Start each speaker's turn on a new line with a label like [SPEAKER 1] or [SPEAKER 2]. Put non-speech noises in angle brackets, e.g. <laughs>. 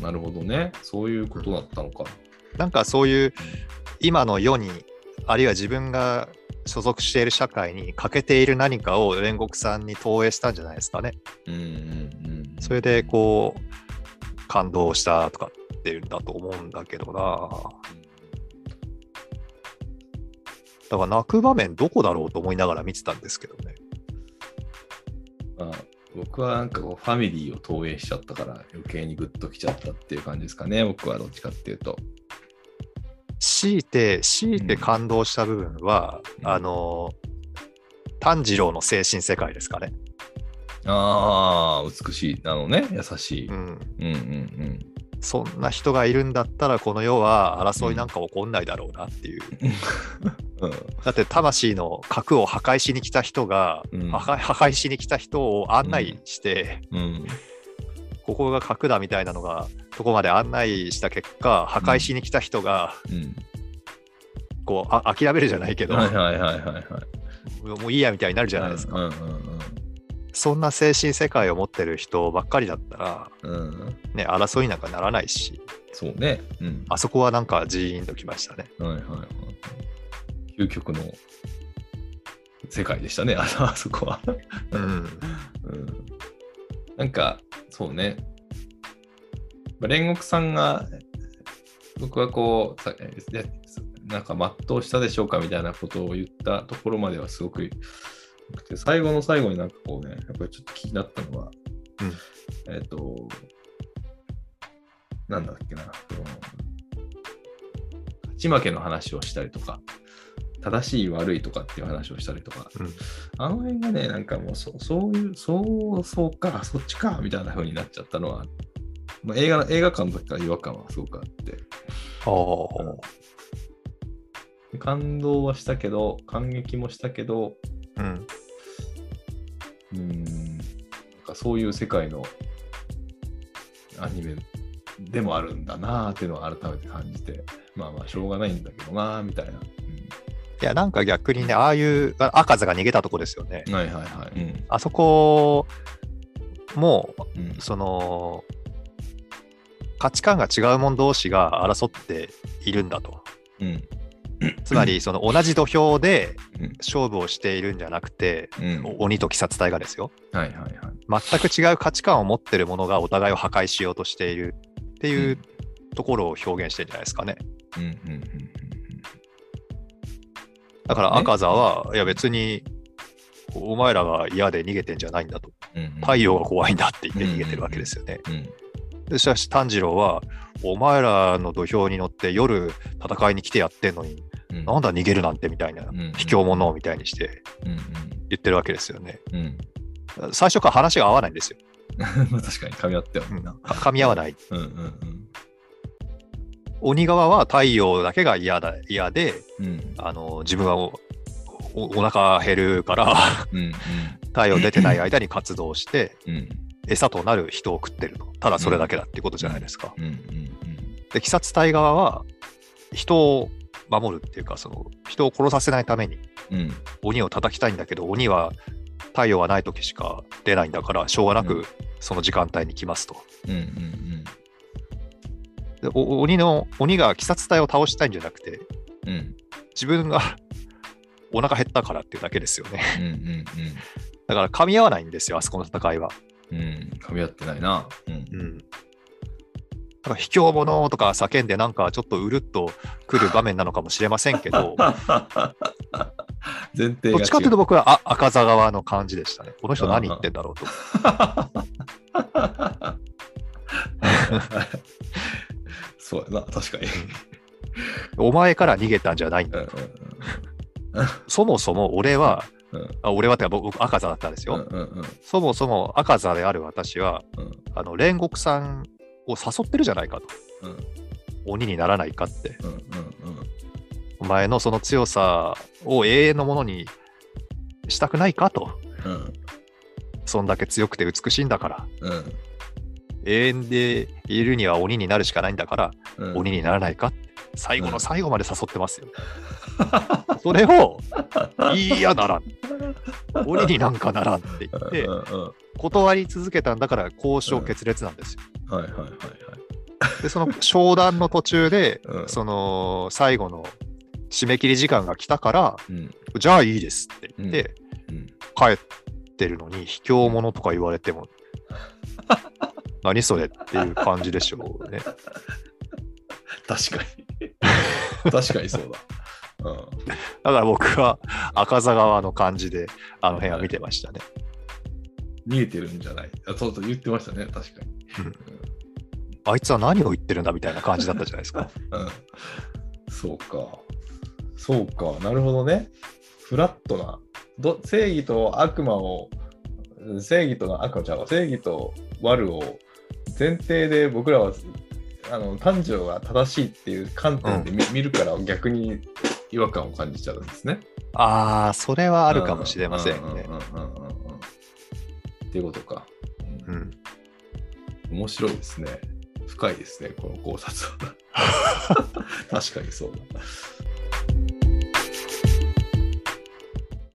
[SPEAKER 1] あ、なるほどね。そういうことだったのか。
[SPEAKER 2] なんかそういう今の世にあるいは自分が所属している社会に欠けている何かを煉獄さんに投影したんじゃないですかね。
[SPEAKER 1] うんうんうん。
[SPEAKER 2] それでこう感動したとかっていうんだと思うんだけどな。だから泣く場面どこだろうと思いながら見てたんですけどね。
[SPEAKER 1] まあ、僕はなんかこうファミリーを投影しちゃったから余計にグッときちゃったっていう感じですかね。僕はどっちかっていうと。
[SPEAKER 2] 強いて、強いて感動した部分は、
[SPEAKER 1] うん
[SPEAKER 2] あの、炭治郎の精神世界ですかね。
[SPEAKER 1] ああ、美しい。あのね、優しい。
[SPEAKER 2] うん。
[SPEAKER 1] うんうん
[SPEAKER 2] そんな人がいるんだったら、この世は争いなんか起こんないだろうなっていう。
[SPEAKER 1] うん。
[SPEAKER 2] だって、魂の核を破壊しに来た人が、
[SPEAKER 1] うん
[SPEAKER 2] 破壊しに来た人を案内して、
[SPEAKER 1] うん。
[SPEAKER 2] ここが核だみたいなのが、とこまで案内した結果、破壊しに来た人が、
[SPEAKER 1] うん。
[SPEAKER 2] こうあ、諦めるじゃないけど、
[SPEAKER 1] はいはいはいはいはい。
[SPEAKER 2] もういいやみたいになるじゃないですか。
[SPEAKER 1] うんうん
[SPEAKER 2] そんな精神世界を持ってる人ばっかりだったら、
[SPEAKER 1] うん。うん。
[SPEAKER 2] ね、争いなんかならないし、
[SPEAKER 1] そうね。うん。
[SPEAKER 2] あそこはなんかジーンときましたね。
[SPEAKER 1] はいはいはい。究極の世界でしたね、<laughs> あそこは。
[SPEAKER 2] うん。
[SPEAKER 1] うん。なんか、そうね。まあ煉獄さんが、僕はこう、なんか全うしたでしょうかみたいなことを言ったところまではすごく良くて、最後の最後になんかこうね、やっぱりちょっと気になったのは、えっ、と、なんだっけな、その勝ち負けの話をしたりとか、正しい悪いとかっていう話をしたりとか、
[SPEAKER 2] うん。
[SPEAKER 1] あの辺がね、なんかもうそそういう、そう、そうか、そっちか、みたいな風になっちゃったのは、まあ、映画映画館の時から違和感はすごくあって、
[SPEAKER 2] お
[SPEAKER 1] 感動はしたけど、感激もしたけど、
[SPEAKER 2] うん。
[SPEAKER 1] うーん、なんかそういう世界のアニメでもあるんだなーっていうのを改めて感じて、まあまあしょうがないんだけどなーみたいな。
[SPEAKER 2] いや、なんか逆にね、ああいう、あ赤座が逃げたとこですよね。
[SPEAKER 1] うん、はいはいはい。うん
[SPEAKER 2] あそこも、
[SPEAKER 1] うん
[SPEAKER 2] その、価値観が違う者同士が争っているんだと。
[SPEAKER 1] うん
[SPEAKER 2] つまり、その同じ土俵で
[SPEAKER 1] うん
[SPEAKER 2] 勝負をしているんじゃなくて、
[SPEAKER 1] うん
[SPEAKER 2] 鬼と鬼殺隊がですよ。
[SPEAKER 1] はいはいはい。
[SPEAKER 2] 全く違う価値観を持ってる者がお互いを破壊しようとしているっていうところを表現してるんじゃないですかね。
[SPEAKER 1] うんうんうん
[SPEAKER 2] だから
[SPEAKER 1] ね
[SPEAKER 2] 赤座は、いや別に、お前らが嫌で逃げてんじゃないんだと。
[SPEAKER 1] うんうん
[SPEAKER 2] 太陽が怖いんだって言って逃げてるわけですよね。
[SPEAKER 1] うん
[SPEAKER 2] でしかし炭治郎は、お前らの土俵に乗って夜戦いに来てやってんのに、
[SPEAKER 1] うん
[SPEAKER 2] なんだ逃げるなんてみたいな、
[SPEAKER 1] ん
[SPEAKER 2] 卑怯者みたいにして
[SPEAKER 1] うん
[SPEAKER 2] 言ってるわけですよね。
[SPEAKER 1] うんうん
[SPEAKER 2] 最初から話が合わないんですよ。
[SPEAKER 1] ま <laughs> あ確かに噛み合ったよ
[SPEAKER 2] うん
[SPEAKER 1] な。
[SPEAKER 2] か噛み合わない。
[SPEAKER 1] うんうん
[SPEAKER 2] 鬼側は太陽だけが嫌だ嫌で、
[SPEAKER 1] うんうん
[SPEAKER 2] あの自分はおおお腹減るから
[SPEAKER 1] うん <laughs>
[SPEAKER 2] 太陽出てない間に活動して
[SPEAKER 1] うんうん
[SPEAKER 2] 餌となる人を食ってるとただそれだけだっていうことじゃないですか。
[SPEAKER 1] うんうん
[SPEAKER 2] で鬼殺隊側は人を守るっていうかその人を殺させないために
[SPEAKER 1] うんうん
[SPEAKER 2] 鬼を叩きたいんだけど鬼は太陽がない時しか出ないんだからしょうがな
[SPEAKER 1] う
[SPEAKER 2] くその時間帯に来ますと。
[SPEAKER 1] うんうん
[SPEAKER 2] でお鬼の鬼が鬼殺隊を倒したいんじゃなくて
[SPEAKER 1] うんうん
[SPEAKER 2] 自分が <laughs> お腹減ったからっていうだけですよね。
[SPEAKER 1] うんうん
[SPEAKER 2] だから噛み合わないんですよ、あそこの戦いは。
[SPEAKER 1] うんうん噛み合ってないな。うん
[SPEAKER 2] うん。だから卑怯者とか叫んでなんかちょっとうるっとくる場面なのかもしれませんけど、<laughs>
[SPEAKER 1] 前提
[SPEAKER 2] どっちかというと僕はあ赤座側の感じでしたね。この人何言ってんだろうと。<laughs>
[SPEAKER 1] そうやな、確かに。
[SPEAKER 2] お前から逃げたんじゃないんだ。
[SPEAKER 1] うん <laughs>
[SPEAKER 2] そもそも俺は、
[SPEAKER 1] うん
[SPEAKER 2] あ俺はってか僕赤座だったんです
[SPEAKER 1] うん
[SPEAKER 2] よ。そもそも赤座である私は、
[SPEAKER 1] うん
[SPEAKER 2] あの煉獄さんを誘ってるじゃないかと。
[SPEAKER 1] うん
[SPEAKER 2] 鬼にならないかって。
[SPEAKER 1] うんうん
[SPEAKER 2] お前のその強さを永遠のものにしたくないかと。
[SPEAKER 1] うん
[SPEAKER 2] そんだけ強くて美しいんだから。
[SPEAKER 1] うん
[SPEAKER 2] 永遠でいるには鬼になるしかないんだから、
[SPEAKER 1] うん
[SPEAKER 2] 鬼にならないか最後の最後まで誘ってますよ。それを、<laughs> いやならん。鬼になんかならんって言って
[SPEAKER 1] う、んうん
[SPEAKER 2] 断り続けたんだから交渉決裂なんですよ。
[SPEAKER 1] はいはいはいはい。
[SPEAKER 2] で、その商談の途中で、
[SPEAKER 1] うん
[SPEAKER 2] その最後の締め切り時間が来たから、
[SPEAKER 1] うん。
[SPEAKER 2] じゃあいいですって言って、
[SPEAKER 1] うん。
[SPEAKER 2] 帰ってるのに、卑怯者とか言われても、<laughs> 何それっていう感じでしょうね。
[SPEAKER 1] 確かに。確かにそうだ。うん。
[SPEAKER 2] だから僕は赤座側の感じで、あの辺は見てましたね。
[SPEAKER 1] 見えてるんじゃないあそうそう言ってましたね、確かに。
[SPEAKER 2] あいつは何を言ってるんだみたいな感じだったじゃないですか。
[SPEAKER 1] うん。そうか。そうか。なるほどね。フラットな。ど正義と悪魔を、正義と悪魔ちゃうわ正義と悪を前提で僕らはあの感情が正しいっていう観点で見,、見るから逆に違和感を感じちゃうんですね。
[SPEAKER 2] ああ、それはあるかもしれませんね
[SPEAKER 1] う。んうんうんうんうんうんっていうことか。うん
[SPEAKER 2] うん
[SPEAKER 1] 面白いですね。深いですね、この考察は。<laughs> 確かにそうだ。